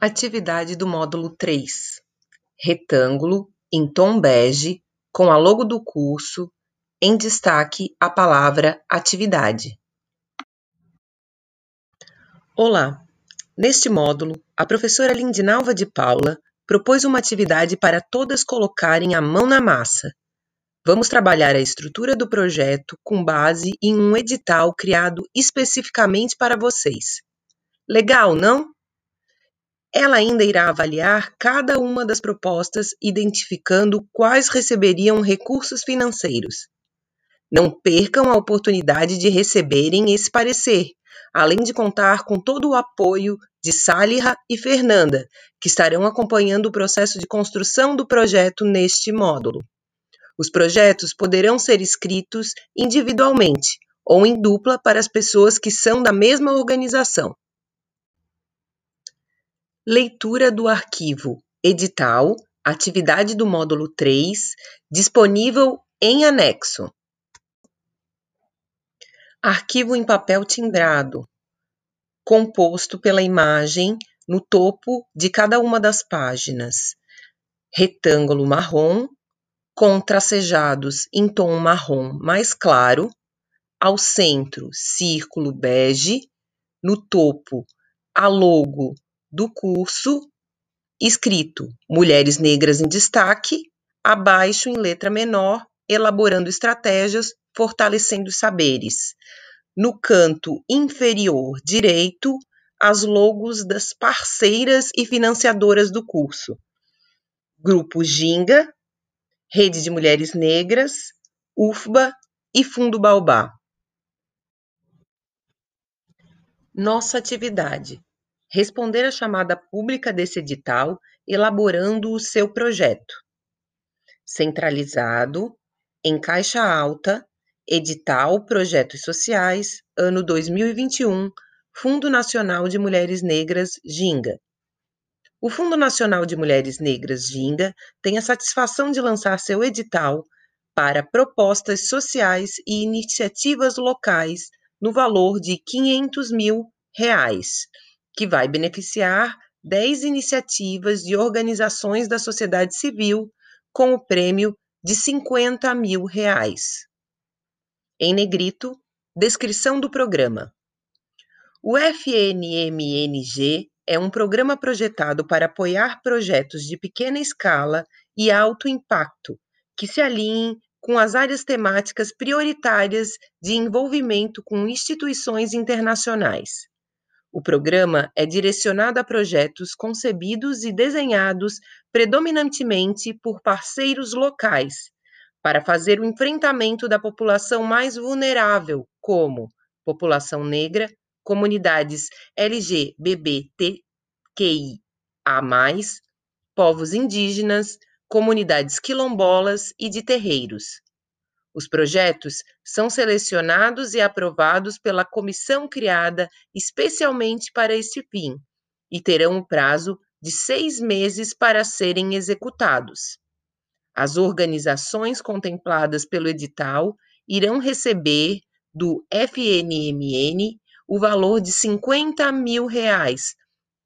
Atividade do módulo 3. Retângulo em tom bege, com a logo do curso, em destaque a palavra atividade. Olá! Neste módulo, a professora Lindinalva de Paula propôs uma atividade para todas colocarem a mão na massa. Vamos trabalhar a estrutura do projeto com base em um edital criado especificamente para vocês. Legal, não? Ela ainda irá avaliar cada uma das propostas, identificando quais receberiam recursos financeiros. Não percam a oportunidade de receberem esse parecer, além de contar com todo o apoio de Saliha e Fernanda, que estarão acompanhando o processo de construção do projeto neste módulo. Os projetos poderão ser escritos individualmente ou em dupla para as pessoas que são da mesma organização. Leitura do arquivo Edital, atividade do módulo 3, disponível em anexo. Arquivo em papel timbrado, composto pela imagem no topo de cada uma das páginas. Retângulo marrom, com tracejados em tom marrom mais claro, ao centro, círculo bege, no topo, a logo do curso, escrito Mulheres Negras em Destaque, abaixo em letra menor, elaborando estratégias, fortalecendo saberes. No canto inferior direito, as logos das parceiras e financiadoras do curso. Grupo Ginga, Rede de Mulheres Negras, UFBA e Fundo Baobá. Nossa atividade responder à chamada pública desse edital, elaborando o seu projeto. Centralizado, em caixa alta, edital Projetos Sociais, ano 2021, Fundo Nacional de Mulheres Negras, Ginga. O Fundo Nacional de Mulheres Negras, Ginga, tem a satisfação de lançar seu edital para propostas sociais e iniciativas locais no valor de 500 mil reais, que vai beneficiar 10 iniciativas de organizações da sociedade civil com o prêmio de 50 mil reais. Em negrito, descrição do programa. O FNMNG é um programa projetado para apoiar projetos de pequena escala e alto impacto, que se alinhem com as áreas temáticas prioritárias de envolvimento com instituições internacionais. O programa é direcionado a projetos concebidos e desenhados predominantemente por parceiros locais, para fazer o enfrentamento da população mais vulnerável, como população negra, comunidades LGBTQIA, povos indígenas, comunidades quilombolas e de terreiros. Os projetos são selecionados e aprovados pela comissão criada especialmente para este fim e terão um prazo de seis meses para serem executados. As organizações contempladas pelo edital irão receber do FNMN o valor de 50 mil reais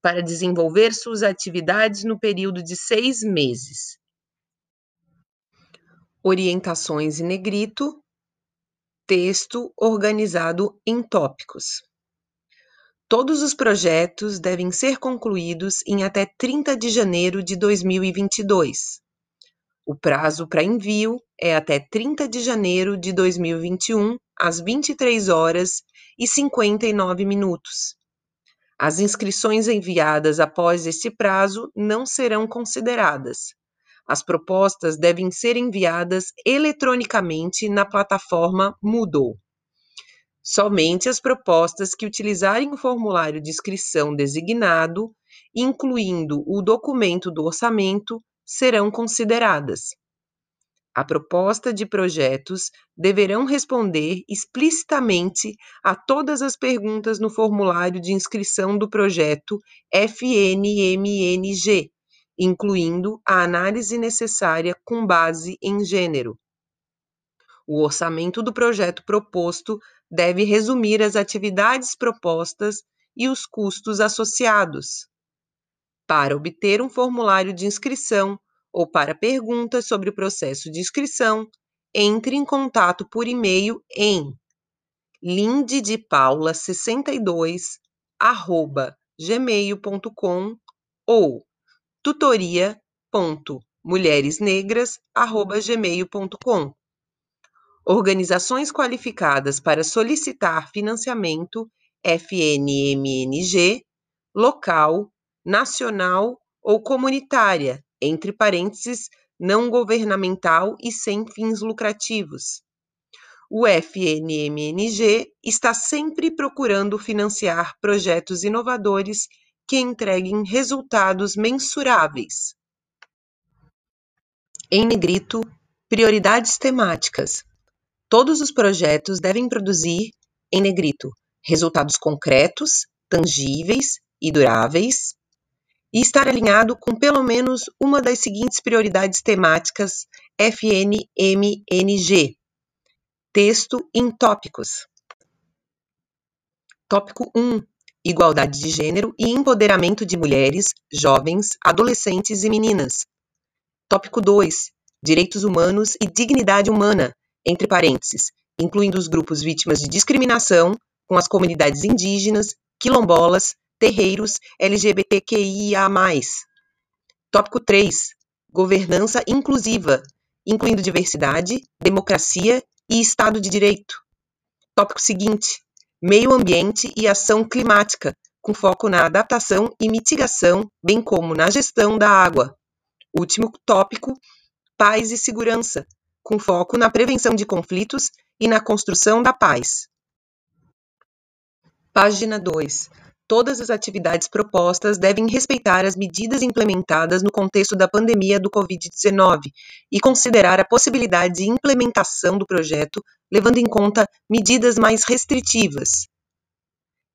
para desenvolver suas atividades no período de seis meses orientações em negrito, texto organizado em tópicos. Todos os projetos devem ser concluídos em até 30 de janeiro de 2022. O prazo para envio é até 30 de janeiro de 2021, às 23 horas e 59 minutos. As inscrições enviadas após este prazo não serão consideradas, as propostas devem ser enviadas eletronicamente na plataforma Moodle. Somente as propostas que utilizarem o formulário de inscrição designado, incluindo o documento do orçamento, serão consideradas. A proposta de projetos deverão responder explicitamente a todas as perguntas no formulário de inscrição do projeto FNMNG, incluindo a análise necessária com base em gênero. O orçamento do projeto proposto deve resumir as atividades propostas e os custos associados. Para obter um formulário de inscrição ou para perguntas sobre o processo de inscrição, entre em contato por e-mail em lindedepaula62 arroba gmail.com ou tutoria.mulheresnegras@gmail.com. Organizações qualificadas para solicitar financiamento FNMNG, local, nacional ou comunitária, entre parênteses, não governamental e sem fins lucrativos. O FNMNG está sempre procurando financiar projetos inovadores que entreguem resultados mensuráveis. Em negrito, prioridades temáticas. Todos os projetos devem produzir, em negrito, resultados concretos, tangíveis e duráveis, e estar alinhado com pelo menos uma das seguintes prioridades temáticas FNMNG. Texto em tópicos. Tópico 1: Igualdade de gênero e empoderamento de mulheres, jovens, adolescentes e meninas. Tópico 2: Direitos humanos e dignidade humana, entre parênteses, incluindo os grupos vítimas de discriminação, com as comunidades indígenas, quilombolas, terreiros, LGBTQIA+. Tópico 3. Governança inclusiva, incluindo diversidade, democracia e Estado de Direito. Tópico seguinte: Meio ambiente e ação climática, com foco na adaptação e mitigação, bem como na gestão da água. Último tópico: Paz e segurança, com foco na prevenção de conflitos e na construção da paz. Página 2. Todas as atividades propostas devem respeitar as medidas implementadas no contexto da pandemia do Covid-19 e considerar a possibilidade de implementação do projeto levando em conta medidas mais restritivas.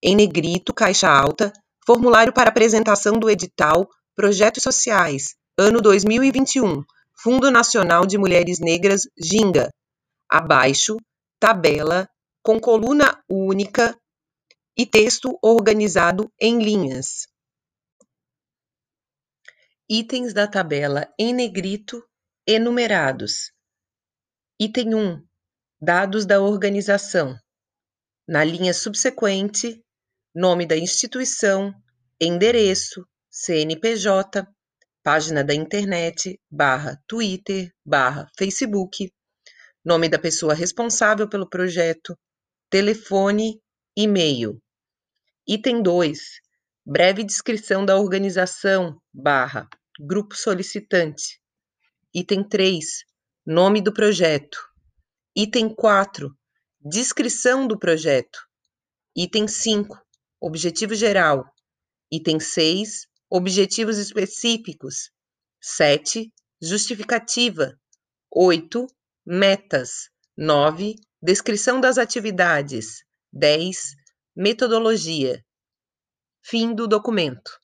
Em negrito, caixa alta, formulário para apresentação do edital Projetos Sociais, ano 2021, Fundo Nacional de Mulheres Negras, Ginga. Abaixo, tabela com coluna única e texto organizado em linhas. Itens da tabela em negrito enumerados. Item 1. Dados da organização. Na linha subsequente, nome da instituição, endereço, CNPJ, página da internet, barra Twitter, barra Facebook, nome da pessoa responsável pelo projeto, telefone, e-mail. Item 2. Breve descrição da organização, barra, grupo solicitante. Item 3. Nome do projeto. Item 4. Descrição do projeto. Item 5. Objetivo geral. Item 6 objetivos específicos. 7. Justificativa. 8. Metas. 9. Descrição das atividades. 10. Metodologia. Fim do documento.